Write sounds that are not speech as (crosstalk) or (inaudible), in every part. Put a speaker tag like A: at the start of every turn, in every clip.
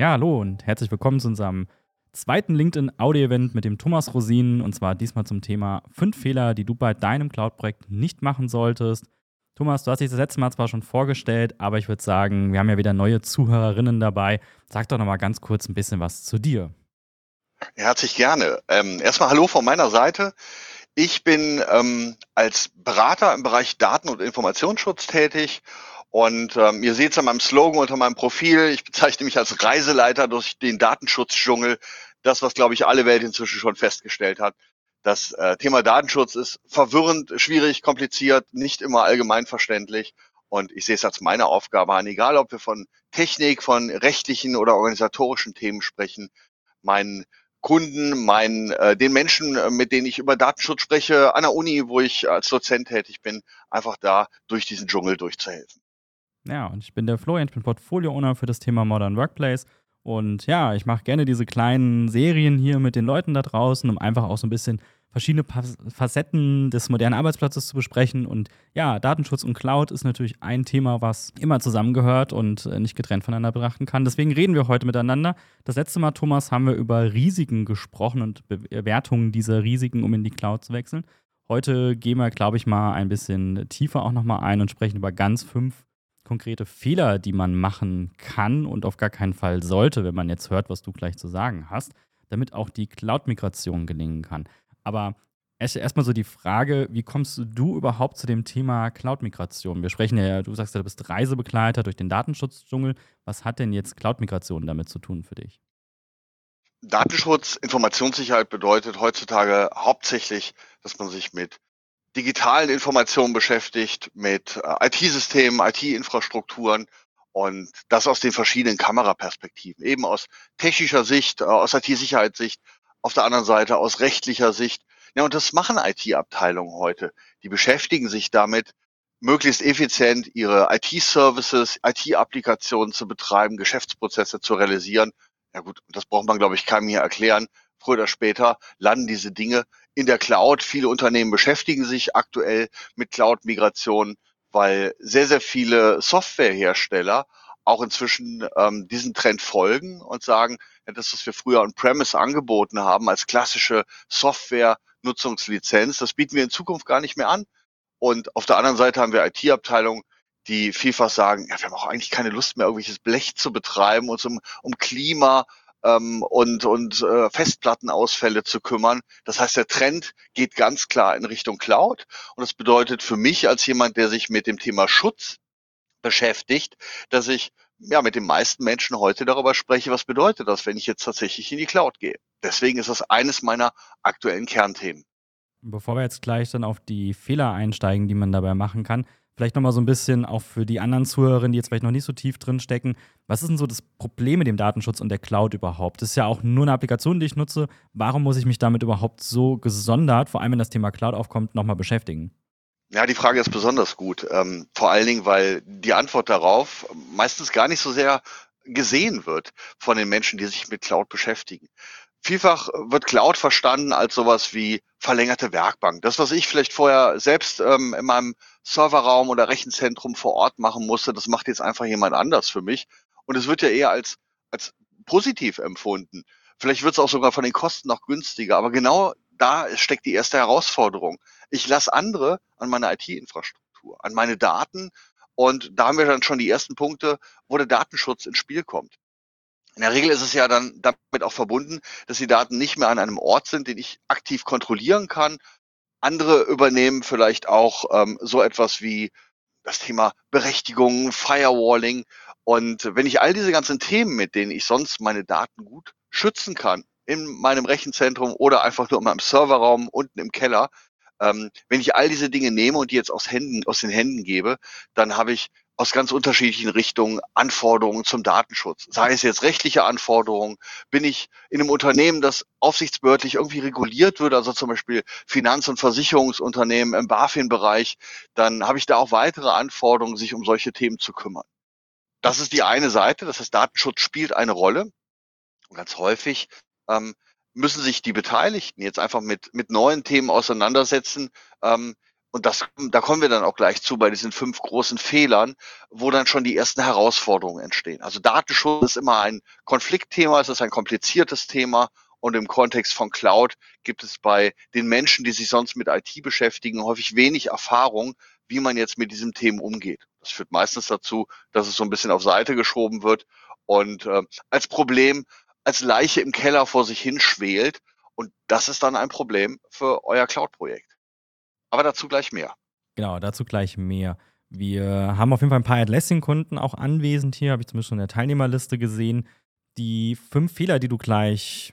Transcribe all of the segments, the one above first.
A: Ja, hallo und herzlich willkommen zu unserem zweiten LinkedIn-Audio-Event mit dem Thomas Rosin und zwar diesmal zum Thema fünf Fehler, die du bei deinem Cloud-Projekt nicht machen solltest. Thomas, du hast dich das letzte Mal zwar schon vorgestellt, aber ich würde sagen, wir haben ja wieder neue Zuhörerinnen dabei. Sag doch nochmal ganz kurz ein bisschen was zu dir.
B: Herzlich gerne. Ähm, erstmal Hallo von meiner Seite. Ich bin ähm, als Berater im Bereich Daten- und Informationsschutz tätig und ähm, ihr seht es an meinem Slogan unter meinem Profil. Ich bezeichne mich als Reiseleiter durch den Datenschutzdschungel. Das, was, glaube ich, alle Welt inzwischen schon festgestellt hat. Das äh, Thema Datenschutz ist verwirrend, schwierig, kompliziert, nicht immer allgemein verständlich. Und ich sehe es als meine Aufgabe an, egal ob wir von Technik, von rechtlichen oder organisatorischen Themen sprechen, meinen Kunden, meinen, äh, den Menschen, äh, mit denen ich über Datenschutz spreche, an der Uni, wo ich als Dozent tätig bin, einfach da durch diesen Dschungel durchzuhelfen.
A: Ja, und ich bin der Florian, ich bin Portfolio-Owner für das Thema Modern Workplace. Und ja, ich mache gerne diese kleinen Serien hier mit den Leuten da draußen, um einfach auch so ein bisschen verschiedene Facetten des modernen Arbeitsplatzes zu besprechen. Und ja, Datenschutz und Cloud ist natürlich ein Thema, was immer zusammengehört und äh, nicht getrennt voneinander betrachten kann. Deswegen reden wir heute miteinander. Das letzte Mal, Thomas, haben wir über Risiken gesprochen und Bewertungen dieser Risiken, um in die Cloud zu wechseln. Heute gehen wir, glaube ich, mal ein bisschen tiefer auch nochmal ein und sprechen über ganz fünf konkrete Fehler, die man machen kann und auf gar keinen Fall sollte, wenn man jetzt hört, was du gleich zu sagen hast, damit auch die Cloud-Migration gelingen kann. Aber erstmal so die Frage, wie kommst du überhaupt zu dem Thema Cloud-Migration? Wir sprechen ja, du sagst ja, du bist Reisebegleiter durch den Datenschutzdschungel. Was hat denn jetzt Cloud-Migration damit zu tun für dich?
B: Datenschutz, Informationssicherheit bedeutet heutzutage hauptsächlich, dass man sich mit digitalen Informationen beschäftigt, mit äh, IT-Systemen, IT-Infrastrukturen und das aus den verschiedenen Kameraperspektiven, eben aus technischer Sicht, äh, aus IT-Sicherheitssicht, auf der anderen Seite aus rechtlicher Sicht. Ja, und das machen IT-Abteilungen heute. Die beschäftigen sich damit, möglichst effizient ihre IT-Services, IT-Applikationen zu betreiben, Geschäftsprozesse zu realisieren. Ja gut, das braucht man, glaube ich, keinem hier erklären. Früher oder später landen diese Dinge in der Cloud. Viele Unternehmen beschäftigen sich aktuell mit Cloud-Migration, weil sehr, sehr viele Softwarehersteller auch inzwischen ähm, diesen Trend folgen und sagen, ja, das, was wir früher on-premise angeboten haben als klassische Software-Nutzungslizenz, das bieten wir in Zukunft gar nicht mehr an. Und auf der anderen Seite haben wir IT-Abteilungen, die vielfach sagen, ja, wir haben auch eigentlich keine Lust mehr, irgendwelches Blech zu betreiben, uns um, um Klima ähm, und, und äh, Festplattenausfälle zu kümmern. Das heißt, der Trend geht ganz klar in Richtung Cloud. Und das bedeutet für mich als jemand, der sich mit dem Thema Schutz beschäftigt, dass ich ja mit den meisten Menschen heute darüber spreche, was bedeutet das, wenn ich jetzt tatsächlich in die Cloud gehe. Deswegen ist das eines meiner aktuellen Kernthemen.
A: Bevor wir jetzt gleich dann auf die Fehler einsteigen, die man dabei machen kann, Vielleicht nochmal so ein bisschen auch für die anderen Zuhörerinnen, die jetzt vielleicht noch nicht so tief drin stecken. Was ist denn so das Problem mit dem Datenschutz und der Cloud überhaupt? Das ist ja auch nur eine Applikation, die ich nutze. Warum muss ich mich damit überhaupt so gesondert, vor allem wenn das Thema Cloud aufkommt, nochmal beschäftigen?
B: Ja, die Frage ist besonders gut. Ähm, vor allen Dingen, weil die Antwort darauf meistens gar nicht so sehr gesehen wird von den Menschen, die sich mit Cloud beschäftigen. Vielfach wird Cloud verstanden als sowas wie verlängerte Werkbank. Das, was ich vielleicht vorher selbst ähm, in meinem Serverraum oder Rechenzentrum vor Ort machen musste, das macht jetzt einfach jemand anders für mich. Und es wird ja eher als, als positiv empfunden. Vielleicht wird es auch sogar von den Kosten noch günstiger. Aber genau da steckt die erste Herausforderung. Ich lasse andere an meine IT-Infrastruktur, an meine Daten. Und da haben wir dann schon die ersten Punkte, wo der Datenschutz ins Spiel kommt. In der Regel ist es ja dann damit auch verbunden, dass die Daten nicht mehr an einem Ort sind, den ich aktiv kontrollieren kann. Andere übernehmen vielleicht auch ähm, so etwas wie das Thema Berechtigung, Firewalling. Und wenn ich all diese ganzen Themen, mit denen ich sonst meine Daten gut schützen kann, in meinem Rechenzentrum oder einfach nur in meinem Serverraum unten im Keller, ähm, wenn ich all diese Dinge nehme und die jetzt aus, Händen, aus den Händen gebe, dann habe ich aus ganz unterschiedlichen Richtungen Anforderungen zum Datenschutz. Sei es jetzt rechtliche Anforderungen, bin ich in einem Unternehmen, das aufsichtsbehördlich irgendwie reguliert wird, also zum Beispiel Finanz- und Versicherungsunternehmen im BaFin-Bereich, dann habe ich da auch weitere Anforderungen, sich um solche Themen zu kümmern. Das ist die eine Seite, das heißt, Datenschutz spielt eine Rolle. Und ganz häufig ähm, müssen sich die Beteiligten jetzt einfach mit, mit neuen Themen auseinandersetzen, ähm, und das, da kommen wir dann auch gleich zu bei diesen fünf großen Fehlern, wo dann schon die ersten Herausforderungen entstehen. Also Datenschutz ist immer ein Konfliktthema, es ist ein kompliziertes Thema und im Kontext von Cloud gibt es bei den Menschen, die sich sonst mit IT beschäftigen, häufig wenig Erfahrung, wie man jetzt mit diesem Themen umgeht. Das führt meistens dazu, dass es so ein bisschen auf Seite geschoben wird und äh, als Problem, als Leiche im Keller vor sich hinschwelt. Und das ist dann ein Problem für euer Cloud-Projekt. Aber dazu gleich mehr.
A: Genau, dazu gleich mehr. Wir haben auf jeden Fall ein paar Atlassian-Kunden auch anwesend hier, habe ich zumindest schon in der Teilnehmerliste gesehen. Die fünf Fehler, die du gleich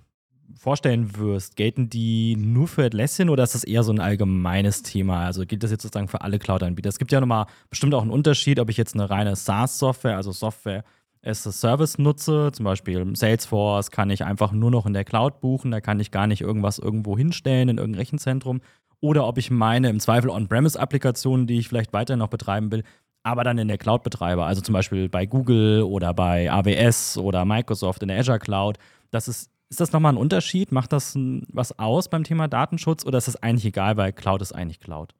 A: vorstellen wirst, gelten die nur für Atlassian oder ist das eher so ein allgemeines Thema? Also gilt das jetzt sozusagen für alle Cloud-Anbieter? Es gibt ja nochmal bestimmt auch einen Unterschied, ob ich jetzt eine reine SaaS-Software, also Software as a Service nutze, zum Beispiel Salesforce, kann ich einfach nur noch in der Cloud buchen, da kann ich gar nicht irgendwas irgendwo hinstellen in irgendein Rechenzentrum. Oder ob ich meine im Zweifel On-Premise-Applikationen, die ich vielleicht weiterhin noch betreiben will, aber dann in der Cloud betreibe. Also zum Beispiel bei Google oder bei AWS oder Microsoft in der Azure Cloud. Das ist ist das nochmal ein Unterschied? Macht das was aus beim Thema Datenschutz oder ist das eigentlich egal, weil Cloud ist eigentlich Cloud?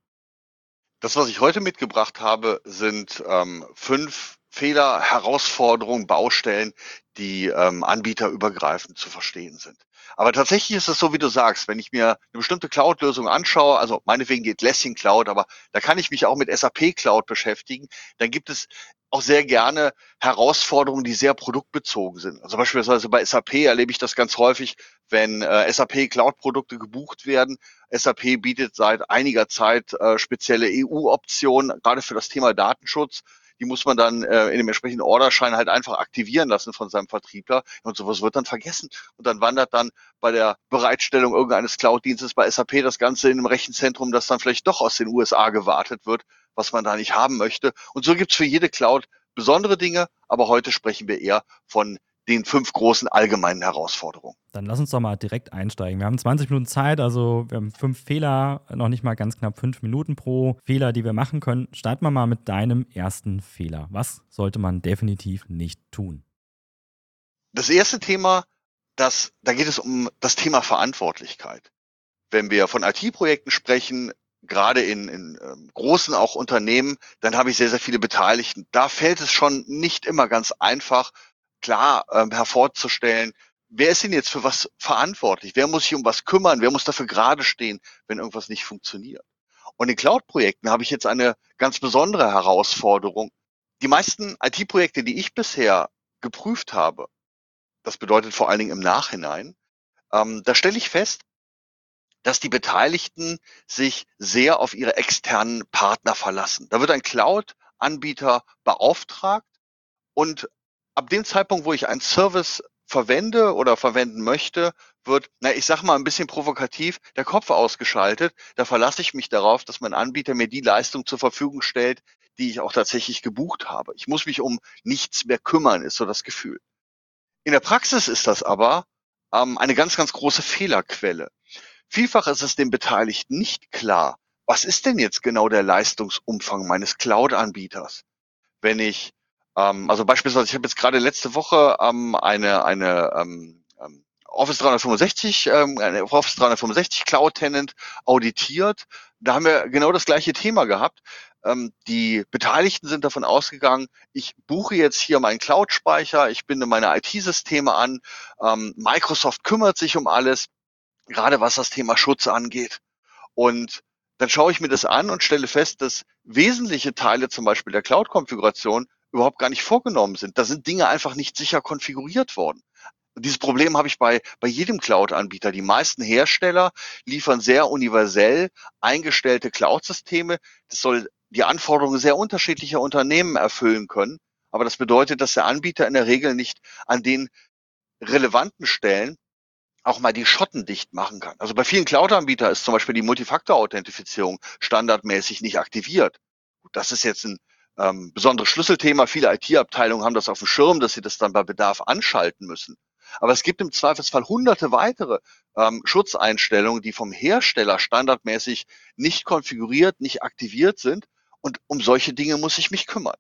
B: Das, was ich heute mitgebracht habe, sind ähm, fünf Fehler, Herausforderungen, Baustellen, die ähm, anbieterübergreifend zu verstehen sind. Aber tatsächlich ist es so, wie du sagst, wenn ich mir eine bestimmte Cloud-Lösung anschaue, also meinetwegen geht Lessing Cloud, aber da kann ich mich auch mit SAP Cloud beschäftigen, dann gibt es auch sehr gerne Herausforderungen, die sehr produktbezogen sind. Also beispielsweise bei SAP erlebe ich das ganz häufig, wenn äh, SAP Cloud-Produkte gebucht werden. SAP bietet seit einiger Zeit äh, spezielle EU-Optionen, gerade für das Thema Datenschutz. Die muss man dann äh, in dem entsprechenden Orderschein halt einfach aktivieren lassen von seinem Vertriebler. Und sowas wird dann vergessen. Und dann wandert dann bei der Bereitstellung irgendeines Cloud-Dienstes bei SAP das Ganze in einem Rechenzentrum, das dann vielleicht doch aus den USA gewartet wird, was man da nicht haben möchte. Und so gibt's für jede Cloud besondere Dinge, aber heute sprechen wir eher von den fünf großen allgemeinen Herausforderungen.
A: Dann lass uns doch mal direkt einsteigen. Wir haben 20 Minuten Zeit, also wir haben fünf Fehler, noch nicht mal ganz knapp fünf Minuten pro Fehler, die wir machen können. Starten wir mal mit deinem ersten Fehler. Was sollte man definitiv nicht tun?
B: Das erste Thema, das, da geht es um das Thema Verantwortlichkeit. Wenn wir von IT-Projekten sprechen, gerade in, in ähm, großen auch Unternehmen, dann habe ich sehr, sehr viele Beteiligten. Da fällt es schon nicht immer ganz einfach, klar ähm, hervorzustellen, wer ist denn jetzt für was verantwortlich? Wer muss sich um was kümmern? Wer muss dafür gerade stehen, wenn irgendwas nicht funktioniert? Und in Cloud-Projekten habe ich jetzt eine ganz besondere Herausforderung. Die meisten IT-Projekte, die ich bisher geprüft habe, das bedeutet vor allen Dingen im Nachhinein, ähm, da stelle ich fest, dass die Beteiligten sich sehr auf ihre externen Partner verlassen. Da wird ein Cloud-Anbieter beauftragt und ab dem Zeitpunkt, wo ich einen Service verwende oder verwenden möchte, wird, na, ich sag mal ein bisschen provokativ, der Kopf ausgeschaltet. Da verlasse ich mich darauf, dass mein Anbieter mir die Leistung zur Verfügung stellt, die ich auch tatsächlich gebucht habe. Ich muss mich um nichts mehr kümmern, ist so das Gefühl. In der Praxis ist das aber ähm, eine ganz, ganz große Fehlerquelle. Vielfach ist es den Beteiligten nicht klar, was ist denn jetzt genau der Leistungsumfang meines Cloud-Anbieters? Wenn ich, ähm, also beispielsweise, ich habe jetzt gerade letzte Woche ähm, eine, eine ähm, ähm Office 365, ähm, Office 365 Cloud Tenant auditiert. Da haben wir genau das gleiche Thema gehabt. Ähm, die Beteiligten sind davon ausgegangen, ich buche jetzt hier meinen Cloud-Speicher, ich binde meine IT-Systeme an, ähm, Microsoft kümmert sich um alles gerade was das Thema Schutz angeht. Und dann schaue ich mir das an und stelle fest, dass wesentliche Teile zum Beispiel der Cloud-Konfiguration überhaupt gar nicht vorgenommen sind. Da sind Dinge einfach nicht sicher konfiguriert worden. Und dieses Problem habe ich bei, bei jedem Cloud-Anbieter. Die meisten Hersteller liefern sehr universell eingestellte Cloud-Systeme. Das soll die Anforderungen sehr unterschiedlicher Unternehmen erfüllen können. Aber das bedeutet, dass der Anbieter in der Regel nicht an den relevanten Stellen auch mal die Schotten dicht machen kann. Also bei vielen Cloud-Anbietern ist zum Beispiel die Multifaktor-Authentifizierung standardmäßig nicht aktiviert. Das ist jetzt ein ähm, besonderes Schlüsselthema. Viele IT-Abteilungen haben das auf dem Schirm, dass sie das dann bei Bedarf anschalten müssen. Aber es gibt im Zweifelsfall hunderte weitere ähm, Schutzeinstellungen, die vom Hersteller standardmäßig nicht konfiguriert, nicht aktiviert sind. Und um solche Dinge muss ich mich kümmern.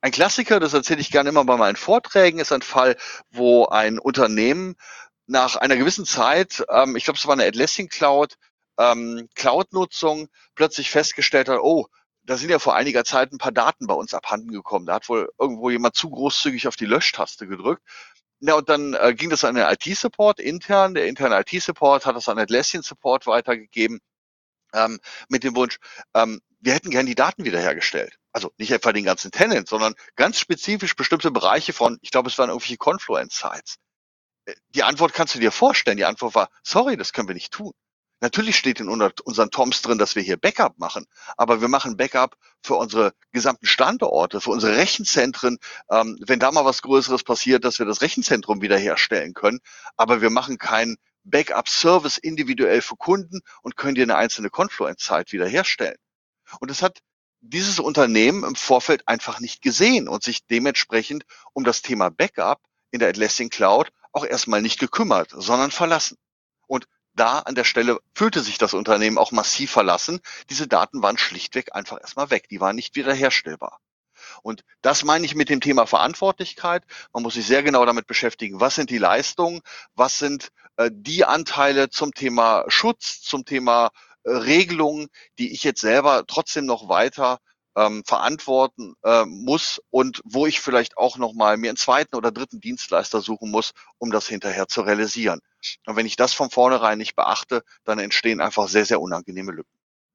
B: Ein Klassiker, das erzähle ich gerne immer bei meinen Vorträgen, ist ein Fall, wo ein Unternehmen nach einer gewissen Zeit, ähm, ich glaube, es war eine Atlassian Cloud, ähm, Cloud-Nutzung plötzlich festgestellt hat, oh, da sind ja vor einiger Zeit ein paar Daten bei uns abhanden gekommen. Da hat wohl irgendwo jemand zu großzügig auf die Löschtaste gedrückt. Ja, und dann äh, ging das an den IT-Support intern. Der interne IT-Support hat das an Atlassian-Support weitergegeben ähm, mit dem Wunsch, ähm, wir hätten gern die Daten wiederhergestellt. Also nicht etwa den ganzen Tenant, sondern ganz spezifisch bestimmte Bereiche von, ich glaube, es waren irgendwelche Confluence-Sites. Äh, die Antwort kannst du dir vorstellen. Die Antwort war, sorry, das können wir nicht tun. Natürlich steht in unseren Toms drin, dass wir hier Backup machen, aber wir machen Backup für unsere gesamten Standorte, für unsere Rechenzentren, ähm, wenn da mal was Größeres passiert, dass wir das Rechenzentrum wiederherstellen können. Aber wir machen keinen Backup-Service individuell für Kunden und können dir eine einzelne Confluence-Zeit wiederherstellen. Und das hat dieses Unternehmen im Vorfeld einfach nicht gesehen und sich dementsprechend um das Thema Backup in der Atlassian Cloud auch erstmal nicht gekümmert, sondern verlassen. Da an der Stelle fühlte sich das Unternehmen auch massiv verlassen. Diese Daten waren schlichtweg einfach erstmal weg. Die waren nicht wiederherstellbar. Und das meine ich mit dem Thema Verantwortlichkeit. Man muss sich sehr genau damit beschäftigen, was sind die Leistungen, was sind äh, die Anteile zum Thema Schutz, zum Thema äh, Regelungen, die ich jetzt selber trotzdem noch weiter ähm, verantworten äh, muss und wo ich vielleicht auch nochmal mir einen zweiten oder dritten Dienstleister suchen muss, um das hinterher zu realisieren. Und wenn ich das von vornherein nicht beachte, dann entstehen einfach sehr, sehr unangenehme Lücken.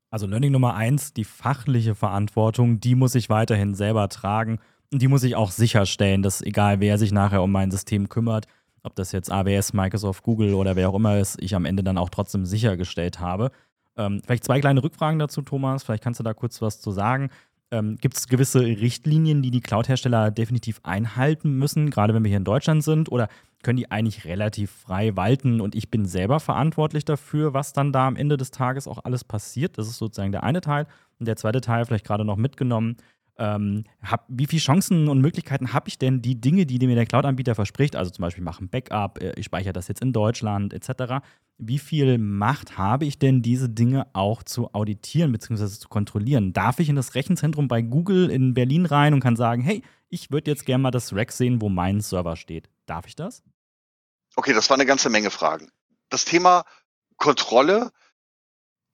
A: Also Learning Nummer eins, die fachliche Verantwortung, die muss ich weiterhin selber tragen und die muss ich auch sicherstellen, dass egal wer sich nachher um mein System kümmert, ob das jetzt AWS, Microsoft, Google oder wer auch immer ist, ich am Ende dann auch trotzdem sichergestellt habe. Ähm, vielleicht zwei kleine Rückfragen dazu, Thomas. Vielleicht kannst du da kurz was zu sagen. Ähm, Gibt es gewisse Richtlinien, die die Cloud-Hersteller definitiv einhalten müssen, gerade wenn wir hier in Deutschland sind? Oder können die eigentlich relativ frei walten und ich bin selber verantwortlich dafür, was dann da am Ende des Tages auch alles passiert? Das ist sozusagen der eine Teil. Und der zweite Teil, vielleicht gerade noch mitgenommen, ähm, hab, wie viele Chancen und Möglichkeiten habe ich denn, die Dinge, die mir der Cloud-Anbieter verspricht, also zum Beispiel machen Backup, äh, ich speichere das jetzt in Deutschland etc., wie viel Macht habe ich denn, diese Dinge auch zu auditieren bzw. zu kontrollieren? Darf ich in das Rechenzentrum bei Google in Berlin rein und kann sagen, hey, ich würde jetzt gerne mal das Rack sehen, wo mein Server steht. Darf ich das?
B: Okay, das war eine ganze Menge Fragen. Das Thema Kontrolle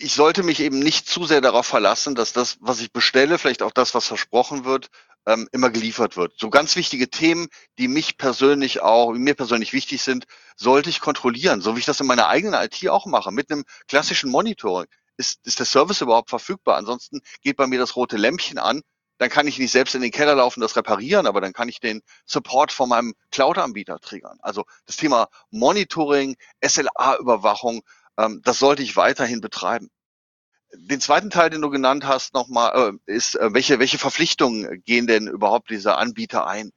B: ich sollte mich eben nicht zu sehr darauf verlassen, dass das, was ich bestelle, vielleicht auch das, was versprochen wird, ähm, immer geliefert wird. So ganz wichtige Themen, die mich persönlich auch, mir persönlich wichtig sind, sollte ich kontrollieren, so wie ich das in meiner eigenen IT auch mache, mit einem klassischen Monitoring. Ist, ist der Service überhaupt verfügbar? Ansonsten geht bei mir das rote Lämpchen an. Dann kann ich nicht selbst in den Keller laufen, das reparieren, aber dann kann ich den Support von meinem Cloud-Anbieter triggern. Also das Thema Monitoring, SLA-Überwachung, ähm, das sollte ich weiterhin betreiben. Den zweiten Teil, den du genannt hast, nochmal, äh, ist, äh, welche, welche Verpflichtungen gehen denn überhaupt diese Anbieter ein?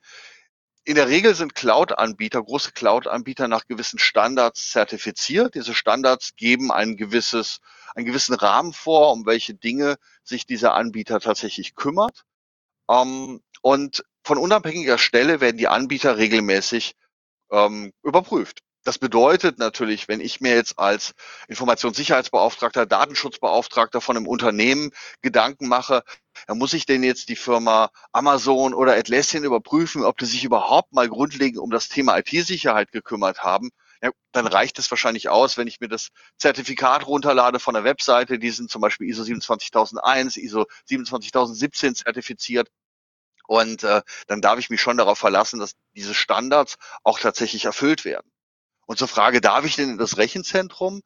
B: In der Regel sind Cloud-Anbieter, große Cloud-Anbieter nach gewissen Standards zertifiziert. Diese Standards geben ein gewisses, einen gewissen Rahmen vor, um welche Dinge sich dieser Anbieter tatsächlich kümmert. Ähm, und von unabhängiger Stelle werden die Anbieter regelmäßig ähm, überprüft. Das bedeutet natürlich, wenn ich mir jetzt als Informationssicherheitsbeauftragter, Datenschutzbeauftragter von einem Unternehmen Gedanken mache, dann muss ich denn jetzt die Firma Amazon oder Atlassian überprüfen, ob die sich überhaupt mal grundlegend um das Thema IT-Sicherheit gekümmert haben. Ja, dann reicht es wahrscheinlich aus, wenn ich mir das Zertifikat runterlade von der Webseite. Die sind zum Beispiel ISO 27001, ISO 27017 zertifiziert. Und äh, dann darf ich mich schon darauf verlassen, dass diese Standards auch tatsächlich erfüllt werden. Und zur Frage, darf ich denn in das Rechenzentrum?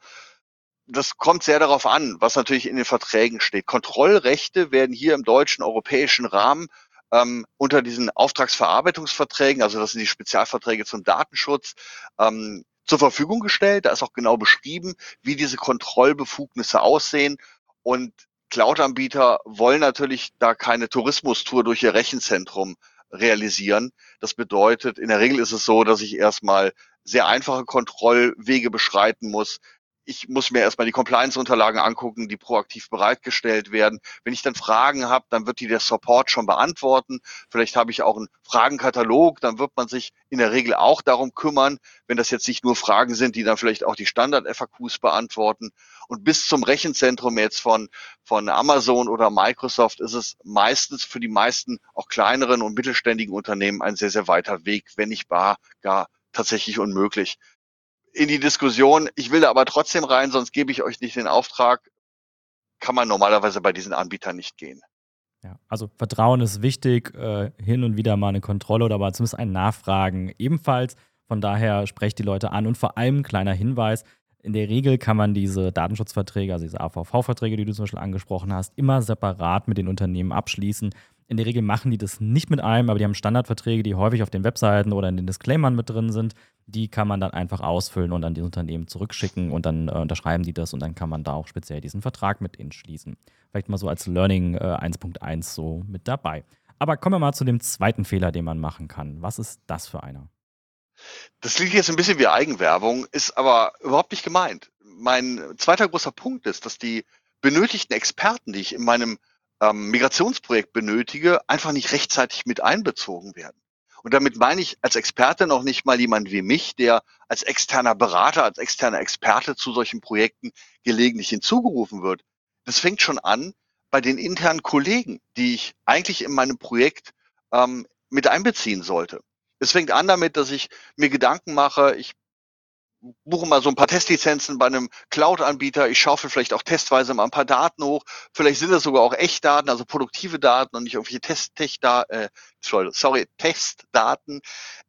B: Das kommt sehr darauf an, was natürlich in den Verträgen steht. Kontrollrechte werden hier im deutschen europäischen Rahmen ähm, unter diesen Auftragsverarbeitungsverträgen, also das sind die Spezialverträge zum Datenschutz, ähm, zur Verfügung gestellt. Da ist auch genau beschrieben, wie diese Kontrollbefugnisse aussehen. Und Cloud-Anbieter wollen natürlich da keine Tourismustour durch ihr Rechenzentrum realisieren. Das bedeutet, in der Regel ist es so, dass ich erstmal sehr einfache Kontrollwege beschreiten muss. Ich muss mir erstmal die Compliance-Unterlagen angucken, die proaktiv bereitgestellt werden. Wenn ich dann Fragen habe, dann wird die der Support schon beantworten. Vielleicht habe ich auch einen Fragenkatalog, dann wird man sich in der Regel auch darum kümmern, wenn das jetzt nicht nur Fragen sind, die dann vielleicht auch die Standard-FAQs beantworten. Und bis zum Rechenzentrum jetzt von, von Amazon oder Microsoft ist es meistens für die meisten auch kleineren und mittelständigen Unternehmen ein sehr, sehr weiter Weg, wenn nicht bar, gar tatsächlich unmöglich. in die Diskussion, ich will da aber trotzdem rein, sonst gebe ich euch nicht den Auftrag, kann man normalerweise bei diesen Anbietern nicht gehen.
A: Ja, also Vertrauen ist wichtig, äh, hin und wieder mal eine Kontrolle oder aber zumindest ein Nachfragen ebenfalls. Von daher sprecht die Leute an und vor allem kleiner Hinweis, in der Regel kann man diese Datenschutzverträge, also diese AVV-Verträge, die du zum Beispiel angesprochen hast, immer separat mit den Unternehmen abschließen. In der Regel machen die das nicht mit einem, aber die haben Standardverträge, die häufig auf den Webseiten oder in den Disclaimern mit drin sind. Die kann man dann einfach ausfüllen und an die Unternehmen zurückschicken und dann äh, unterschreiben die das und dann kann man da auch speziell diesen Vertrag mit ihnen schließen. Vielleicht mal so als Learning äh, 1.1 so mit dabei. Aber kommen wir mal zu dem zweiten Fehler, den man machen kann. Was ist das für einer?
B: Das klingt jetzt ein bisschen wie Eigenwerbung, ist aber überhaupt nicht gemeint. Mein zweiter großer Punkt ist, dass die benötigten Experten, die ich in meinem ähm, Migrationsprojekt benötige, einfach nicht rechtzeitig mit einbezogen werden. Und damit meine ich als Experte noch nicht mal jemand wie mich, der als externer Berater, als externer Experte zu solchen Projekten gelegentlich hinzugerufen wird. Das fängt schon an bei den internen Kollegen, die ich eigentlich in meinem Projekt ähm, mit einbeziehen sollte. Es fängt an damit, dass ich mir Gedanken mache, ich buche mal so ein paar Testlizenzen bei einem Cloud-Anbieter, ich schaufel vielleicht auch testweise mal ein paar Daten hoch, vielleicht sind das sogar auch Echtdaten, also produktive Daten und nicht irgendwelche Test, Test äh, sorry, Testdaten.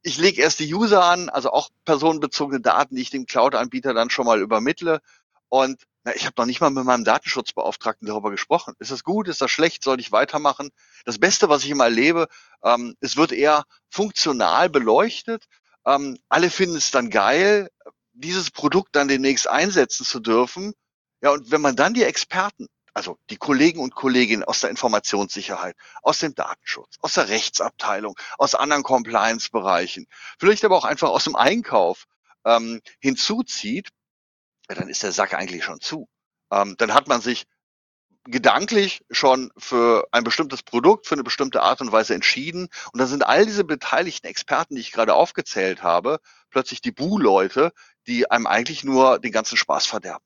B: Ich lege erst die User an, also auch personenbezogene Daten, die ich dem Cloud-Anbieter dann schon mal übermittle und na, ich habe noch nicht mal mit meinem Datenschutzbeauftragten darüber gesprochen. Ist das gut? Ist das schlecht? Soll ich weitermachen? Das Beste, was ich immer erlebe, ähm, es wird eher funktional beleuchtet. Ähm, alle finden es dann geil, dieses Produkt dann demnächst einsetzen zu dürfen. Ja, und wenn man dann die Experten, also die Kollegen und Kolleginnen aus der Informationssicherheit, aus dem Datenschutz, aus der Rechtsabteilung, aus anderen Compliance-Bereichen, vielleicht aber auch einfach aus dem Einkauf ähm, hinzuzieht, ja, dann ist der Sack eigentlich schon zu. Ähm, dann hat man sich gedanklich schon für ein bestimmtes Produkt, für eine bestimmte Art und Weise entschieden. Und dann sind all diese beteiligten Experten, die ich gerade aufgezählt habe, plötzlich die Bu-Leute, die einem eigentlich nur den ganzen Spaß verderben.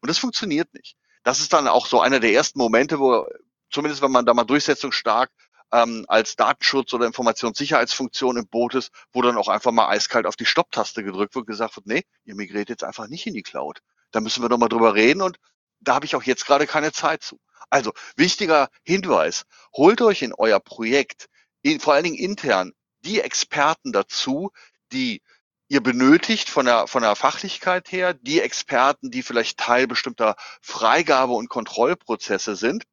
B: Und das funktioniert nicht. Das ist dann auch so einer der ersten Momente, wo, zumindest wenn man da mal durchsetzungsstark ähm, als Datenschutz- oder Informationssicherheitsfunktion im Boot ist, wo dann auch einfach mal eiskalt auf die Stopptaste gedrückt wird und gesagt wird, nee, ihr migriert jetzt einfach nicht in die Cloud. Da müssen wir doch mal drüber reden und da habe ich auch jetzt gerade keine Zeit zu. Also wichtiger Hinweis, holt euch in euer Projekt, in, vor allen Dingen intern, die Experten dazu, die ihr benötigt von der, von der Fachlichkeit her, die Experten, die vielleicht Teil bestimmter Freigabe- und Kontrollprozesse sind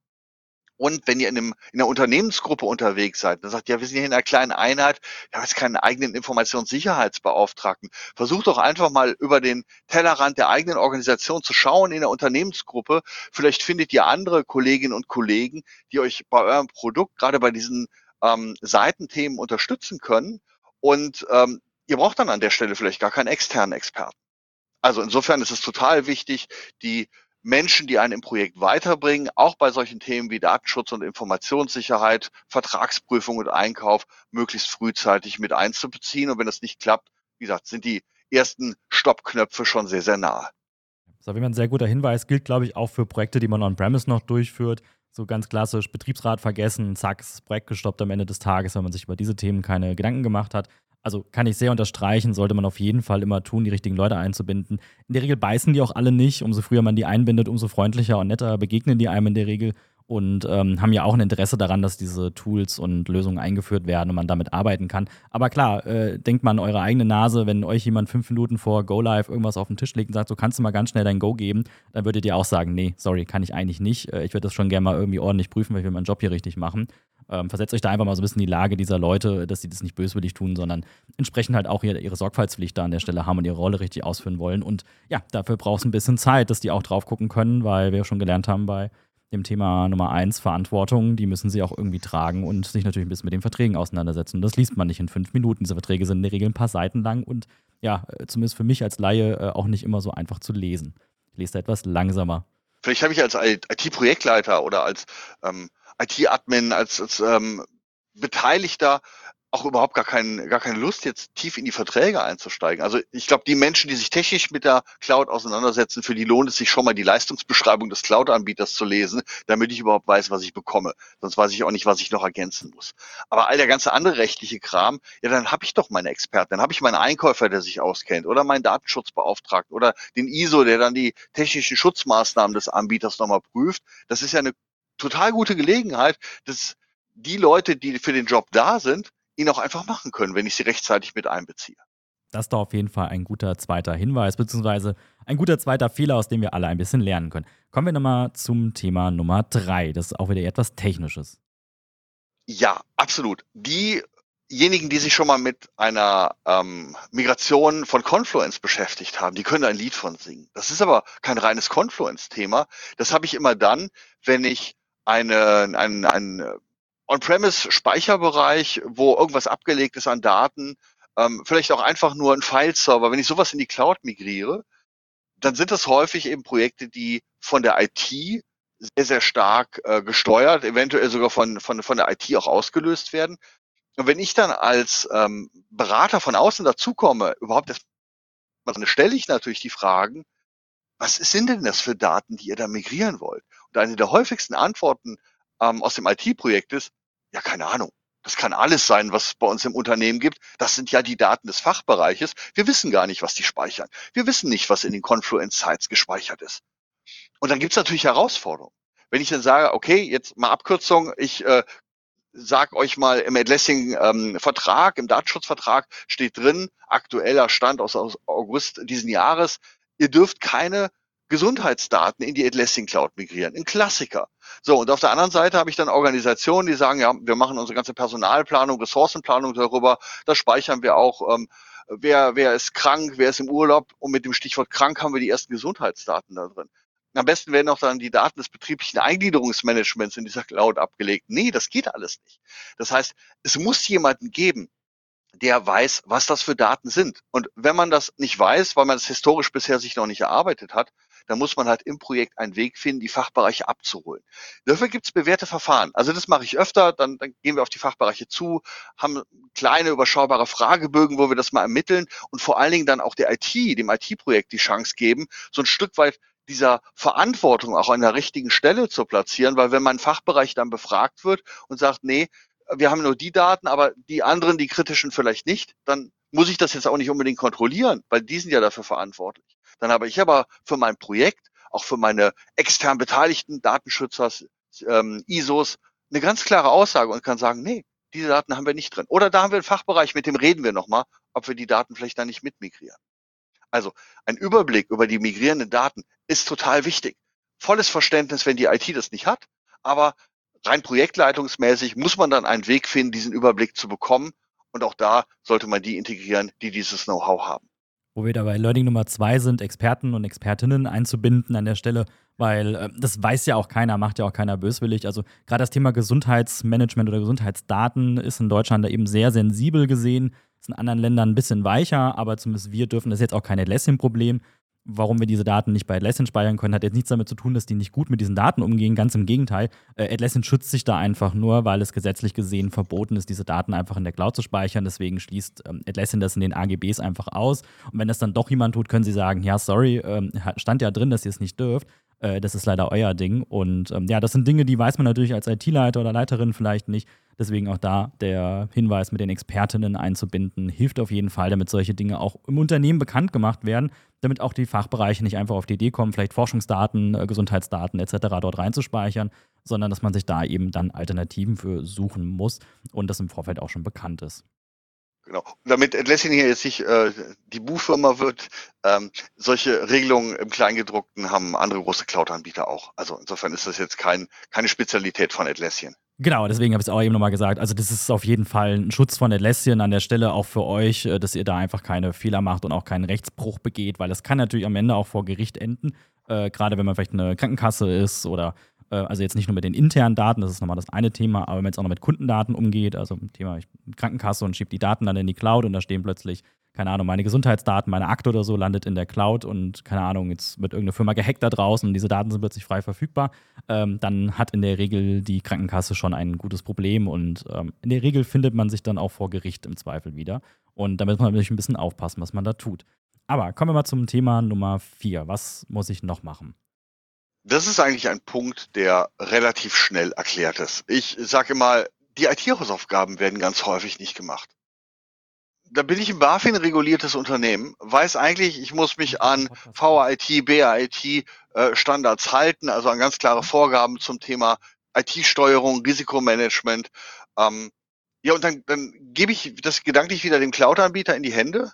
B: und wenn ihr in, einem, in einer Unternehmensgruppe unterwegs seid, dann sagt, ja, wir sind hier in einer kleinen Einheit, wir haben jetzt keinen eigenen Informationssicherheitsbeauftragten. Versucht doch einfach mal über den Tellerrand der eigenen Organisation zu schauen in der Unternehmensgruppe. Vielleicht findet ihr andere Kolleginnen und Kollegen, die euch bei eurem Produkt, gerade bei diesen ähm, Seitenthemen unterstützen können. Und ähm, ihr braucht dann an der Stelle vielleicht gar keinen externen Experten. Also insofern ist es total wichtig, die Menschen, die einen im Projekt weiterbringen, auch bei solchen Themen wie Datenschutz und Informationssicherheit, Vertragsprüfung und Einkauf möglichst frühzeitig mit einzubeziehen. Und wenn das nicht klappt, wie gesagt, sind die ersten Stoppknöpfe schon sehr, sehr nahe.
A: Das ist auf ein sehr guter Hinweis, gilt, glaube ich, auch für Projekte, die man on-premise noch durchführt. So ganz klassisch Betriebsrat vergessen, zack, Projekt gestoppt am Ende des Tages, wenn man sich über diese Themen keine Gedanken gemacht hat also kann ich sehr unterstreichen, sollte man auf jeden Fall immer tun, die richtigen Leute einzubinden. In der Regel beißen die auch alle nicht. Umso früher man die einbindet, umso freundlicher und netter begegnen die einem in der Regel und ähm, haben ja auch ein Interesse daran, dass diese Tools und Lösungen eingeführt werden und man damit arbeiten kann. Aber klar, äh, denkt man eure eigene Nase, wenn euch jemand fünf Minuten vor Go Live irgendwas auf den Tisch legt und sagt, so kannst du mal ganz schnell dein Go geben, dann würdet ihr auch sagen, nee, sorry, kann ich eigentlich nicht. Äh, ich würde das schon gerne mal irgendwie ordentlich prüfen, weil ich will meinen Job hier richtig machen. Ähm, versetzt euch da einfach mal so ein bisschen in die Lage dieser Leute, dass sie das nicht böswillig tun, sondern entsprechend halt auch ihre, ihre Sorgfaltspflicht da an der Stelle haben und ihre Rolle richtig ausführen wollen. Und ja, dafür braucht es ein bisschen Zeit, dass die auch drauf gucken können, weil wir schon gelernt haben bei dem Thema Nummer eins, Verantwortung, die müssen sie auch irgendwie tragen und sich natürlich ein bisschen mit den Verträgen auseinandersetzen. Das liest man nicht in fünf Minuten. Diese Verträge sind in der Regel ein paar Seiten lang und ja, äh, zumindest für mich als Laie äh, auch nicht immer so einfach zu lesen. Ich lese da etwas langsamer.
B: Vielleicht habe ich als IT-Projektleiter oder als ähm, IT-Admin, als, als ähm, Beteiligter auch überhaupt gar, kein, gar keine Lust, jetzt tief in die Verträge einzusteigen. Also ich glaube, die Menschen, die sich technisch mit der Cloud auseinandersetzen, für die lohnt es sich schon mal die Leistungsbeschreibung des Cloud-Anbieters zu lesen, damit ich überhaupt weiß, was ich bekomme. Sonst weiß ich auch nicht, was ich noch ergänzen muss. Aber all der ganze andere rechtliche Kram, ja, dann habe ich doch meine Experten, dann habe ich meinen Einkäufer, der sich auskennt, oder meinen Datenschutzbeauftragten oder den ISO, der dann die technischen Schutzmaßnahmen des Anbieters nochmal prüft. Das ist ja eine total gute Gelegenheit, dass die Leute, die für den Job da sind, ihn auch einfach machen können, wenn ich sie rechtzeitig mit einbeziehe.
A: Das ist doch auf jeden Fall ein guter zweiter Hinweis, beziehungsweise ein guter zweiter Fehler, aus dem wir alle ein bisschen lernen können. Kommen wir nochmal zum Thema Nummer drei. Das ist auch wieder etwas Technisches.
B: Ja, absolut. Diejenigen, die sich schon mal mit einer ähm, Migration von Confluence beschäftigt haben, die können da ein Lied von singen. Das ist aber kein reines Confluence-Thema. Das habe ich immer dann, wenn ich eine, ein, ein On-Premise-Speicherbereich, wo irgendwas abgelegt ist an Daten, ähm, vielleicht auch einfach nur ein File-Server. Wenn ich sowas in die Cloud migriere, dann sind das häufig eben Projekte, die von der IT sehr, sehr stark äh, gesteuert, eventuell sogar von, von, von der IT auch ausgelöst werden. Und wenn ich dann als ähm, Berater von außen dazukomme, überhaupt erst dann stelle ich natürlich die Fragen, was sind denn das für Daten, die ihr da migrieren wollt? Und eine der häufigsten Antworten ähm, aus dem IT-Projekt ist, ja, keine Ahnung. Das kann alles sein, was es bei uns im Unternehmen gibt. Das sind ja die Daten des Fachbereiches. Wir wissen gar nicht, was die speichern. Wir wissen nicht, was in den Confluence Sites gespeichert ist. Und dann gibt es natürlich Herausforderungen. Wenn ich dann sage, okay, jetzt mal Abkürzung, ich äh, sag euch mal im Atlassian ähm, Vertrag, im Datenschutzvertrag steht drin, aktueller Stand aus August diesen Jahres, ihr dürft keine Gesundheitsdaten in die Atlassian Cloud migrieren. Ein Klassiker. So, und auf der anderen Seite habe ich dann Organisationen, die sagen, ja, wir machen unsere ganze Personalplanung, Ressourcenplanung darüber, da speichern wir auch, ähm, wer, wer ist krank, wer ist im Urlaub und mit dem Stichwort krank haben wir die ersten Gesundheitsdaten da drin. Am besten werden auch dann die Daten des betrieblichen Eingliederungsmanagements in dieser Cloud abgelegt. Nee, das geht alles nicht. Das heißt, es muss jemanden geben, der weiß, was das für Daten sind. Und wenn man das nicht weiß, weil man es historisch bisher sich noch nicht erarbeitet hat, da muss man halt im Projekt einen Weg finden, die Fachbereiche abzuholen. Dafür gibt es bewährte Verfahren. Also das mache ich öfter, dann, dann gehen wir auf die Fachbereiche zu, haben kleine, überschaubare Fragebögen, wo wir das mal ermitteln und vor allen Dingen dann auch der IT, dem IT-Projekt die Chance geben, so ein Stück weit dieser Verantwortung auch an der richtigen Stelle zu platzieren, weil wenn mein Fachbereich dann befragt wird und sagt, nee, wir haben nur die Daten, aber die anderen, die kritischen vielleicht nicht, dann muss ich das jetzt auch nicht unbedingt kontrollieren, weil die sind ja dafür verantwortlich. Dann habe ich aber für mein Projekt, auch für meine extern beteiligten Datenschützer, ähm, ISOs, eine ganz klare Aussage und kann sagen, nee, diese Daten haben wir nicht drin. Oder da haben wir einen Fachbereich, mit dem reden wir nochmal, ob wir die Daten vielleicht da nicht mitmigrieren. Also ein Überblick über die migrierenden Daten ist total wichtig. Volles Verständnis, wenn die IT das nicht hat, aber rein projektleitungsmäßig muss man dann einen Weg finden, diesen Überblick zu bekommen. Und auch da sollte man die integrieren, die dieses Know-how haben.
A: Wo wir dabei Learning Nummer zwei sind, Experten und Expertinnen einzubinden an der Stelle, weil äh, das weiß ja auch keiner, macht ja auch keiner böswillig. Also gerade das Thema Gesundheitsmanagement oder Gesundheitsdaten ist in Deutschland da eben sehr sensibel gesehen. Ist in anderen Ländern ein bisschen weicher, aber zumindest wir dürfen, das jetzt auch kein Atlassian-Problem, warum wir diese Daten nicht bei Atlassian speichern können, hat jetzt nichts damit zu tun, dass die nicht gut mit diesen Daten umgehen. Ganz im Gegenteil. Äh, Atlassian schützt sich da einfach nur, weil es gesetzlich gesehen verboten ist, diese Daten einfach in der Cloud zu speichern. Deswegen schließt ähm, Atlassian das in den AGBs einfach aus. Und wenn das dann doch jemand tut, können sie sagen, ja, sorry, ähm, stand ja drin, dass ihr es nicht dürft. Äh, das ist leider euer Ding. Und ähm, ja, das sind Dinge, die weiß man natürlich als IT-Leiter oder Leiterin vielleicht nicht. Deswegen auch da der Hinweis, mit den Expertinnen einzubinden, hilft auf jeden Fall, damit solche Dinge auch im Unternehmen bekannt gemacht werden, damit auch die Fachbereiche nicht einfach auf die Idee kommen, vielleicht Forschungsdaten, äh, Gesundheitsdaten etc. dort reinzuspeichern, sondern dass man sich da eben dann Alternativen für suchen muss und das im Vorfeld auch schon bekannt ist.
B: Genau. Und damit hier jetzt nicht äh, die Buchfirma wird, ähm, solche Regelungen im Kleingedruckten haben andere große Cloud-Anbieter auch. Also insofern ist das jetzt kein, keine Spezialität von Atlassian.
A: Genau, deswegen habe ich es auch eben nochmal gesagt. Also, das ist auf jeden Fall ein Schutz von Atlassian an der Stelle auch für euch, äh, dass ihr da einfach keine Fehler macht und auch keinen Rechtsbruch begeht, weil das kann natürlich am Ende auch vor Gericht enden. Äh, Gerade wenn man vielleicht eine Krankenkasse ist oder also jetzt nicht nur mit den internen Daten, das ist nochmal das eine Thema, aber wenn man jetzt auch noch mit Kundendaten umgeht, also Thema Krankenkasse und schiebt die Daten dann in die Cloud und da stehen plötzlich keine Ahnung, meine Gesundheitsdaten, meine Akte oder so landet in der Cloud und keine Ahnung, jetzt wird irgendeine Firma gehackt da draußen und diese Daten sind plötzlich frei verfügbar, ähm, dann hat in der Regel die Krankenkasse schon ein gutes Problem und ähm, in der Regel findet man sich dann auch vor Gericht im Zweifel wieder. Und damit muss man natürlich ein bisschen aufpassen, was man da tut. Aber kommen wir mal zum Thema Nummer vier. Was muss ich noch machen?
B: Das ist eigentlich ein Punkt, der relativ schnell erklärt ist. Ich sage mal, die IT-Hausaufgaben werden ganz häufig nicht gemacht. Da bin ich ein BaFin reguliertes Unternehmen, weiß eigentlich, ich muss mich an VIT, BAIT äh, Standards halten, also an ganz klare Vorgaben zum Thema IT-Steuerung, Risikomanagement. Ähm, ja, und dann, dann gebe ich das gedanklich wieder dem Cloud-Anbieter in die Hände.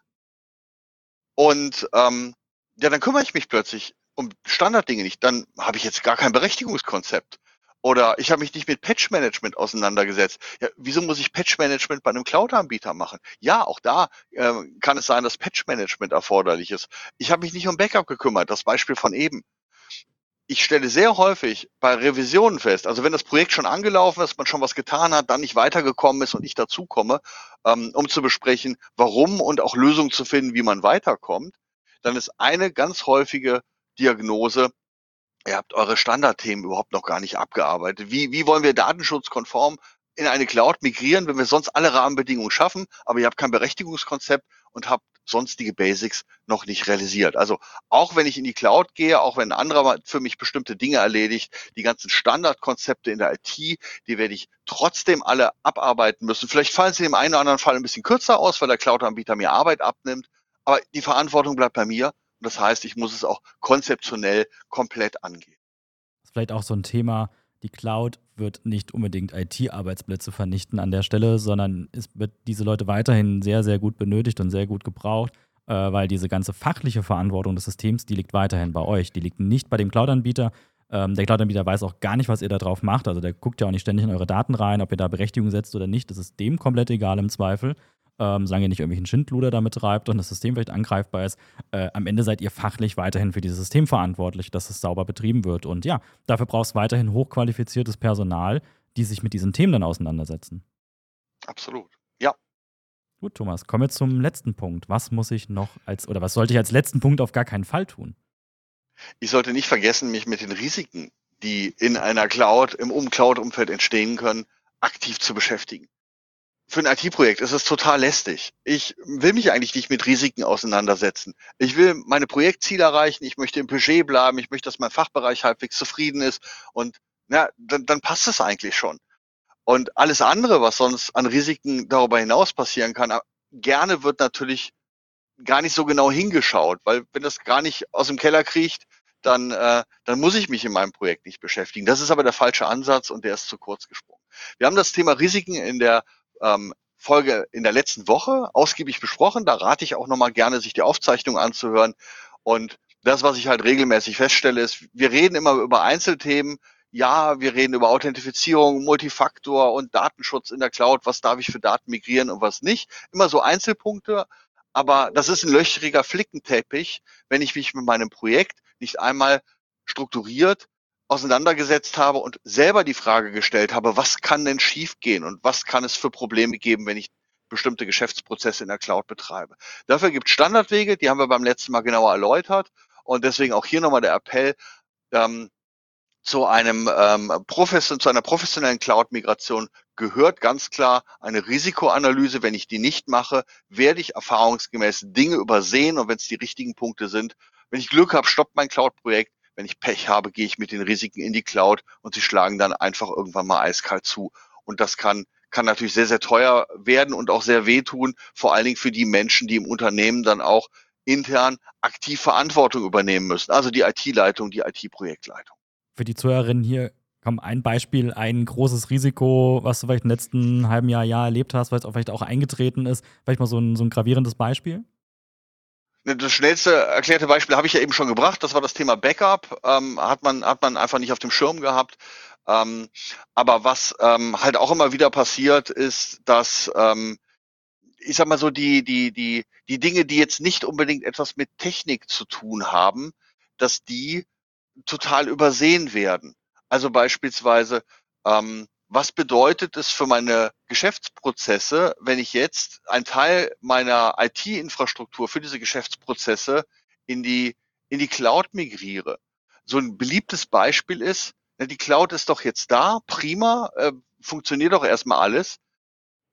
B: Und ähm, ja, dann kümmere ich mich plötzlich um Standarddinge nicht. Dann habe ich jetzt gar kein Berechtigungskonzept. Oder ich habe mich nicht mit Patch-Management auseinandergesetzt. Ja, wieso muss ich Patch-Management bei einem Cloud-Anbieter machen? Ja, auch da äh, kann es sein, dass Patch-Management erforderlich ist. Ich habe mich nicht um Backup gekümmert, das Beispiel von eben. Ich stelle sehr häufig bei Revisionen fest, also wenn das Projekt schon angelaufen ist, man schon was getan hat, dann nicht weitergekommen ist und ich dazukomme, ähm, um zu besprechen, warum und auch Lösungen zu finden, wie man weiterkommt, dann ist eine ganz häufige Diagnose, ihr habt eure Standardthemen überhaupt noch gar nicht abgearbeitet. Wie, wie wollen wir datenschutzkonform in eine Cloud migrieren, wenn wir sonst alle Rahmenbedingungen schaffen, aber ihr habt kein Berechtigungskonzept und habt sonstige Basics noch nicht realisiert. Also auch wenn ich in die Cloud gehe, auch wenn ein anderer für mich bestimmte Dinge erledigt, die ganzen Standardkonzepte in der IT, die werde ich trotzdem alle abarbeiten müssen. Vielleicht fallen sie im einen oder anderen Fall ein bisschen kürzer aus, weil der Cloud-Anbieter mir Arbeit abnimmt, aber die Verantwortung bleibt bei mir das heißt, ich muss es auch konzeptionell komplett angehen.
A: Das ist vielleicht auch so ein Thema, die Cloud wird nicht unbedingt IT-Arbeitsplätze vernichten an der Stelle, sondern es wird diese Leute weiterhin sehr, sehr gut benötigt und sehr gut gebraucht, äh, weil diese ganze fachliche Verantwortung des Systems, die liegt weiterhin bei euch. Die liegt nicht bei dem Cloud-Anbieter. Ähm, der Cloud-Anbieter weiß auch gar nicht, was ihr da drauf macht. Also der guckt ja auch nicht ständig in eure Daten rein, ob ihr da Berechtigung setzt oder nicht. Das ist dem komplett egal im Zweifel ähm, solange ihr nicht irgendwelchen Schindluder damit treibt und das System vielleicht angreifbar ist. Äh, am Ende seid ihr fachlich weiterhin für dieses System verantwortlich, dass es sauber betrieben wird. Und ja, dafür brauchst du weiterhin hochqualifiziertes Personal, die sich mit diesen Themen dann auseinandersetzen.
B: Absolut. Ja.
A: Gut, Thomas, kommen wir zum letzten Punkt. Was muss ich noch als, oder was sollte ich als letzten Punkt auf gar keinen Fall tun?
B: Ich sollte nicht vergessen, mich mit den Risiken, die in einer Cloud, im Um-Cloud-Umfeld entstehen können, aktiv zu beschäftigen für ein IT-Projekt ist es total lästig. Ich will mich eigentlich nicht mit Risiken auseinandersetzen. Ich will meine Projektziele erreichen, ich möchte im Budget bleiben, ich möchte, dass mein Fachbereich halbwegs zufrieden ist und na, dann, dann passt es eigentlich schon. Und alles andere, was sonst an Risiken darüber hinaus passieren kann, gerne wird natürlich gar nicht so genau hingeschaut, weil wenn das gar nicht aus dem Keller kriecht, dann, äh, dann muss ich mich in meinem Projekt nicht beschäftigen. Das ist aber der falsche Ansatz und der ist zu kurz gesprungen. Wir haben das Thema Risiken in der ähm, Folge in der letzten Woche ausgiebig besprochen. Da rate ich auch nochmal gerne, sich die Aufzeichnung anzuhören. Und das, was ich halt regelmäßig feststelle, ist, wir reden immer über Einzelthemen. Ja, wir reden über Authentifizierung, Multifaktor und Datenschutz in der Cloud. Was darf ich für Daten migrieren und was nicht? Immer so Einzelpunkte. Aber das ist ein löchriger Flickenteppich, wenn ich mich mit meinem Projekt nicht einmal strukturiert auseinandergesetzt habe und selber die Frage gestellt habe, was kann denn schiefgehen und was kann es für Probleme geben, wenn ich bestimmte Geschäftsprozesse in der Cloud betreibe. Dafür gibt es Standardwege, die haben wir beim letzten Mal genauer erläutert und deswegen auch hier nochmal der Appell, ähm, zu einem ähm, profession zu einer professionellen Cloud-Migration gehört ganz klar eine Risikoanalyse. Wenn ich die nicht mache, werde ich erfahrungsgemäß Dinge übersehen und wenn es die richtigen Punkte sind, wenn ich Glück habe, stoppt mein Cloud-Projekt. Wenn ich Pech habe, gehe ich mit den Risiken in die Cloud und sie schlagen dann einfach irgendwann mal eiskalt zu. Und das kann, kann natürlich sehr, sehr teuer werden und auch sehr wehtun, vor allen Dingen für die Menschen, die im Unternehmen dann auch intern aktiv Verantwortung übernehmen müssen. Also die IT-Leitung, die IT-Projektleitung.
A: Für die Zuhörerinnen hier komm, ein Beispiel, ein großes Risiko, was du vielleicht im letzten halben Jahr, Jahr erlebt hast, weil es vielleicht auch eingetreten ist. Vielleicht mal so ein, so ein gravierendes Beispiel?
B: Das schnellste erklärte Beispiel habe ich ja eben schon gebracht. Das war das Thema Backup. Ähm, hat man hat man einfach nicht auf dem Schirm gehabt. Ähm, aber was ähm, halt auch immer wieder passiert, ist, dass ähm, ich sag mal so die die die die Dinge, die jetzt nicht unbedingt etwas mit Technik zu tun haben, dass die total übersehen werden. Also beispielsweise ähm, was bedeutet es für meine Geschäftsprozesse, wenn ich jetzt einen Teil meiner IT-Infrastruktur für diese Geschäftsprozesse in die, in die Cloud migriere. So ein beliebtes Beispiel ist, die Cloud ist doch jetzt da, prima, äh, funktioniert doch erstmal alles.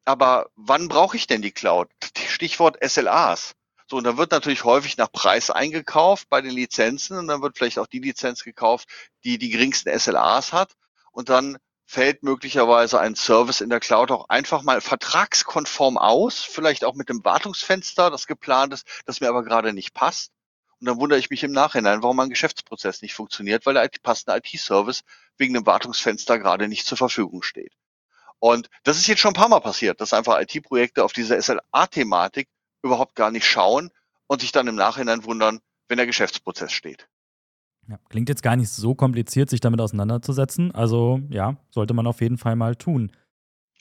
B: Aber wann brauche ich denn die Cloud? (laughs) Stichwort SLAs. So, und da wird natürlich häufig nach Preis eingekauft bei den Lizenzen und dann wird vielleicht auch die Lizenz gekauft, die die geringsten SLAs hat. Und dann fällt möglicherweise ein Service in der Cloud auch einfach mal vertragskonform aus, vielleicht auch mit dem Wartungsfenster, das geplant ist, das mir aber gerade nicht passt. Und dann wundere ich mich im Nachhinein, warum mein Geschäftsprozess nicht funktioniert, weil der passende IT-Service wegen dem Wartungsfenster gerade nicht zur Verfügung steht. Und das ist jetzt schon ein paar Mal passiert, dass einfach IT-Projekte auf diese SLA-Thematik überhaupt gar nicht schauen und sich dann im Nachhinein wundern, wenn der Geschäftsprozess steht.
A: Ja, klingt jetzt gar nicht so kompliziert, sich damit auseinanderzusetzen. Also ja, sollte man auf jeden Fall mal tun.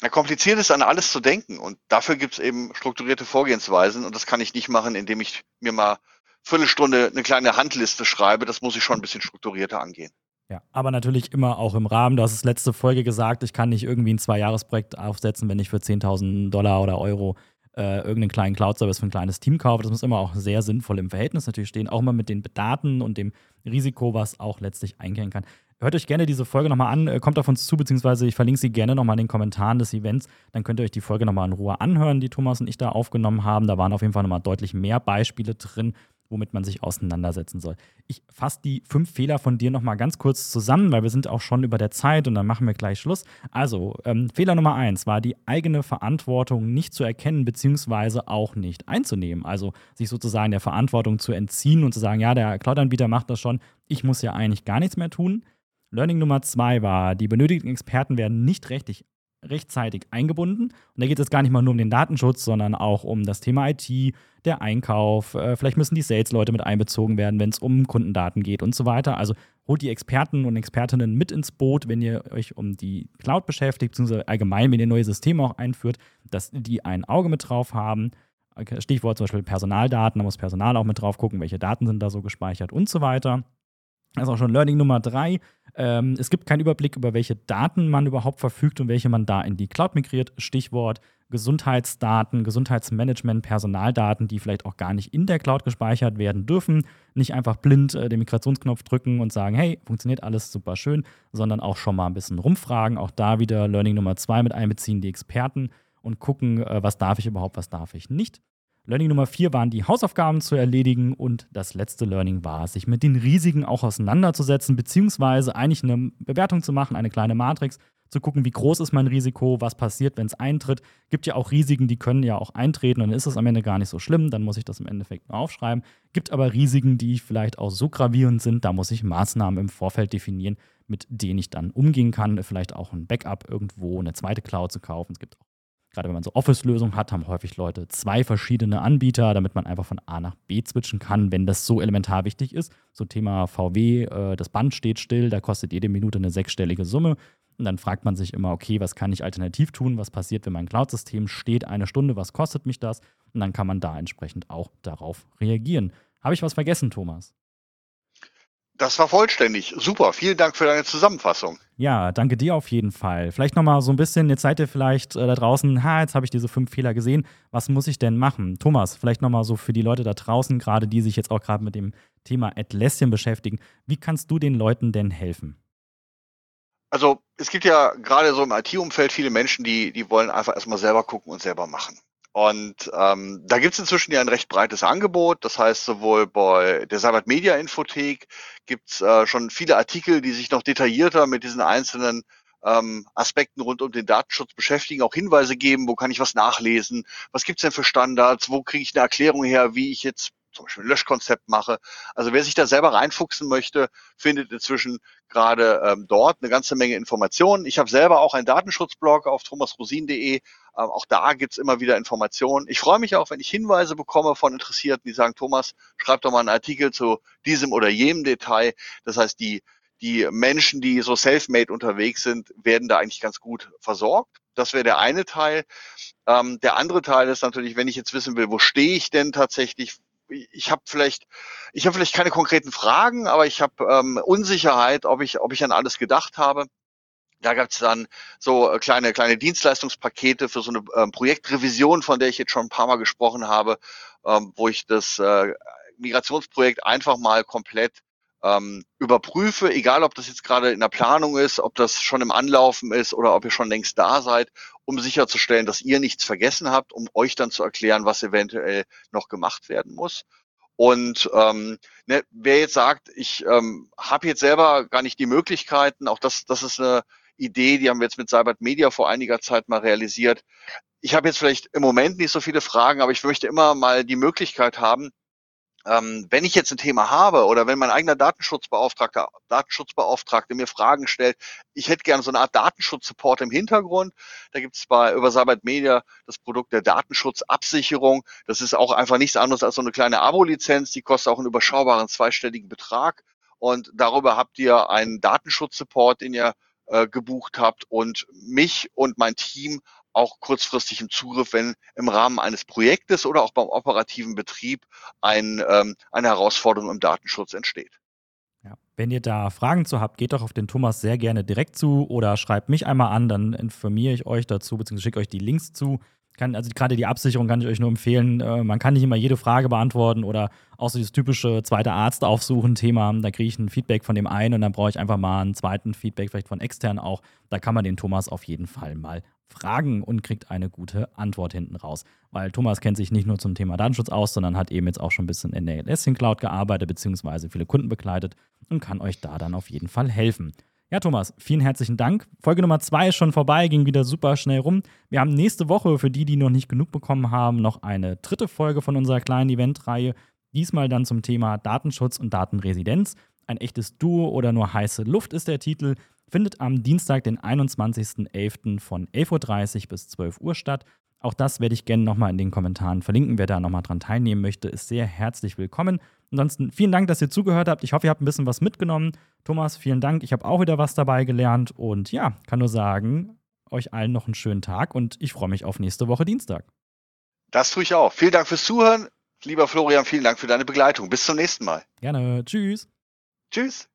B: Ja, kompliziert ist, an alles zu denken. Und dafür gibt es eben strukturierte Vorgehensweisen. Und das kann ich nicht machen, indem ich mir mal Viertelstunde eine kleine Handliste schreibe. Das muss ich schon ein bisschen strukturierter angehen.
A: Ja, aber natürlich immer auch im Rahmen. Du hast es letzte Folge gesagt, ich kann nicht irgendwie ein Zwei-Jahres-Projekt aufsetzen, wenn ich für 10.000 Dollar oder Euro äh, irgendeinen kleinen Cloud-Service für ein kleines Team kaufe. Das muss immer auch sehr sinnvoll im Verhältnis natürlich stehen, auch immer mit den Daten und dem Risiko, was auch letztlich eingehen kann. Hört euch gerne diese Folge nochmal an, äh, kommt auf uns zu, beziehungsweise ich verlinke sie gerne nochmal in den Kommentaren des Events. Dann könnt ihr euch die Folge nochmal in Ruhe anhören, die Thomas und ich da aufgenommen haben. Da waren auf jeden Fall nochmal deutlich mehr Beispiele drin, womit man sich auseinandersetzen soll. Ich fasse die fünf Fehler von dir nochmal ganz kurz zusammen, weil wir sind auch schon über der Zeit und dann machen wir gleich Schluss. Also, ähm, Fehler Nummer eins war die eigene Verantwortung nicht zu erkennen, beziehungsweise auch nicht einzunehmen. Also sich sozusagen der Verantwortung zu entziehen und zu sagen, ja, der Cloud-Anbieter macht das schon, ich muss ja eigentlich gar nichts mehr tun. Learning Nummer zwei war, die benötigten Experten werden nicht rechtlich rechtzeitig eingebunden. Und da geht es gar nicht mal nur um den Datenschutz, sondern auch um das Thema IT, der Einkauf. Äh, vielleicht müssen die Sales-Leute mit einbezogen werden, wenn es um Kundendaten geht und so weiter. Also holt die Experten und Expertinnen mit ins Boot, wenn ihr euch um die Cloud beschäftigt, beziehungsweise allgemein, wenn ihr neue Systeme auch einführt, dass die ein Auge mit drauf haben. Stichwort zum Beispiel Personaldaten, da muss Personal auch mit drauf gucken, welche Daten sind da so gespeichert und so weiter. Das ist auch schon Learning Nummer drei. Ähm, es gibt keinen Überblick über welche Daten man überhaupt verfügt und welche man da in die Cloud migriert. Stichwort Gesundheitsdaten, Gesundheitsmanagement, Personaldaten, die vielleicht auch gar nicht in der Cloud gespeichert werden dürfen. Nicht einfach blind äh, den Migrationsknopf drücken und sagen, hey, funktioniert alles super schön, sondern auch schon mal ein bisschen rumfragen. Auch da wieder Learning Nummer zwei mit einbeziehen, die Experten und gucken, äh, was darf ich überhaupt, was darf ich nicht. Learning Nummer vier waren die Hausaufgaben zu erledigen und das letzte Learning war, sich mit den Risiken auch auseinanderzusetzen, beziehungsweise eigentlich eine Bewertung zu machen, eine kleine Matrix, zu gucken, wie groß ist mein Risiko, was passiert, wenn es eintritt. Gibt ja auch Risiken, die können ja auch eintreten dann ist es am Ende gar nicht so schlimm, dann muss ich das im Endeffekt nur aufschreiben. Gibt aber Risiken, die vielleicht auch so gravierend sind, da muss ich Maßnahmen im Vorfeld definieren, mit denen ich dann umgehen kann. Vielleicht auch ein Backup irgendwo, eine zweite Cloud zu kaufen. Es gibt auch gerade wenn man so Office-Lösungen hat, haben häufig Leute zwei verschiedene Anbieter, damit man einfach von A nach B switchen kann, wenn das so elementar wichtig ist. So Thema VW, äh, das Band steht still, da kostet jede Minute eine sechsstellige Summe. Und dann fragt man sich immer, okay, was kann ich alternativ tun? Was passiert, wenn mein Cloud-System steht eine Stunde? Was kostet mich das? Und dann kann man da entsprechend auch darauf reagieren. Habe ich was vergessen, Thomas?
B: Das war vollständig. Super. Vielen Dank für deine Zusammenfassung.
A: Ja, danke dir auf jeden Fall. Vielleicht nochmal so ein bisschen, jetzt seid ihr vielleicht äh, da draußen, ha, jetzt habe ich diese fünf Fehler gesehen. Was muss ich denn machen? Thomas, vielleicht nochmal so für die Leute da draußen, gerade die sich jetzt auch gerade mit dem Thema Atlassian beschäftigen. Wie kannst du den Leuten denn helfen?
B: Also es gibt ja gerade so im IT-Umfeld viele Menschen, die, die wollen einfach erstmal selber gucken und selber machen. Und ähm, da gibt es inzwischen ja ein recht breites Angebot. Das heißt, sowohl bei der Cyber Media Infothek gibt es äh, schon viele Artikel, die sich noch detaillierter mit diesen einzelnen ähm, Aspekten rund um den Datenschutz beschäftigen, auch Hinweise geben, wo kann ich was nachlesen, was gibt's denn für Standards, wo kriege ich eine Erklärung her, wie ich jetzt zum Beispiel ein Löschkonzept mache. Also wer sich da selber reinfuchsen möchte, findet inzwischen gerade ähm, dort eine ganze Menge Informationen. Ich habe selber auch einen Datenschutzblog auf thomasrosin.de. Ähm, auch da gibt's immer wieder Informationen. Ich freue mich auch, wenn ich Hinweise bekomme von Interessierten, die sagen, Thomas, schreib doch mal einen Artikel zu diesem oder jenem Detail. Das heißt, die, die Menschen, die so self-made unterwegs sind, werden da eigentlich ganz gut versorgt. Das wäre der eine Teil. Ähm, der andere Teil ist natürlich, wenn ich jetzt wissen will, wo stehe ich denn tatsächlich, ich habe vielleicht, ich habe vielleicht keine konkreten Fragen, aber ich habe ähm, Unsicherheit, ob ich, ob ich an alles gedacht habe. Da gab es dann so äh, kleine, kleine Dienstleistungspakete für so eine ähm, Projektrevision, von der ich jetzt schon ein paar Mal gesprochen habe, ähm, wo ich das äh, Migrationsprojekt einfach mal komplett ähm, überprüfe, egal ob das jetzt gerade in der Planung ist, ob das schon im Anlaufen ist oder ob ihr schon längst da seid, um sicherzustellen, dass ihr nichts vergessen habt, um euch dann zu erklären, was eventuell noch gemacht werden muss. Und ähm, ne, wer jetzt sagt, ich ähm, habe jetzt selber gar nicht die Möglichkeiten, auch das, das ist eine Idee, die haben wir jetzt mit Cybert Media vor einiger Zeit mal realisiert. Ich habe jetzt vielleicht im Moment nicht so viele Fragen, aber ich möchte immer mal die Möglichkeit haben, ähm, wenn ich jetzt ein Thema habe oder wenn mein eigener Datenschutzbeauftragter, Datenschutzbeauftragte mir Fragen stellt, ich hätte gerne so eine Art Datenschutzsupport im Hintergrund. Da gibt es bei über Cybert Media das Produkt der Datenschutzabsicherung. Das ist auch einfach nichts anderes als so eine kleine Abo-Lizenz. Die kostet auch einen überschaubaren zweistelligen Betrag. Und darüber habt ihr einen Datenschutzsupport, den ihr äh, gebucht habt und mich und mein Team auch kurzfristig im Zugriff, wenn im Rahmen eines Projektes oder auch beim operativen Betrieb ein, ähm, eine Herausforderung im Datenschutz entsteht.
A: Ja. Wenn ihr da Fragen zu habt, geht doch auf den Thomas sehr gerne direkt zu oder schreibt mich einmal an, dann informiere ich euch dazu, beziehungsweise schicke euch die Links zu. Kann, also gerade die Absicherung kann ich euch nur empfehlen. Äh, man kann nicht immer jede Frage beantworten oder auch so dieses typische zweite Arzt aufsuchen Thema. Da kriege ich ein Feedback von dem einen und dann brauche ich einfach mal einen zweiten Feedback, vielleicht von extern auch. Da kann man den Thomas auf jeden Fall mal fragen und kriegt eine gute Antwort hinten raus. Weil Thomas kennt sich nicht nur zum Thema Datenschutz aus, sondern hat eben jetzt auch schon ein bisschen in der Atlassian Cloud gearbeitet, beziehungsweise viele Kunden begleitet und kann euch da dann auf jeden Fall helfen. Ja, Thomas, vielen herzlichen Dank. Folge Nummer zwei ist schon vorbei, ging wieder super schnell rum. Wir haben nächste Woche, für die, die noch nicht genug bekommen haben, noch eine dritte Folge von unserer kleinen Eventreihe. Diesmal dann zum Thema Datenschutz und Datenresidenz. Ein echtes Duo oder nur heiße Luft ist der Titel findet am Dienstag, den 21.11. von 11.30 Uhr bis 12 Uhr statt. Auch das werde ich gerne nochmal in den Kommentaren verlinken. Wer da nochmal dran teilnehmen möchte, ist sehr herzlich willkommen. Ansonsten vielen Dank, dass ihr zugehört habt. Ich hoffe, ihr habt ein bisschen was mitgenommen. Thomas, vielen Dank. Ich habe auch wieder was dabei gelernt. Und ja, kann nur sagen, euch allen noch einen schönen Tag und ich freue mich auf nächste Woche Dienstag.
B: Das tue ich auch. Vielen Dank fürs Zuhören. Lieber Florian, vielen Dank für deine Begleitung. Bis zum nächsten Mal.
A: Gerne. Tschüss.
B: Tschüss.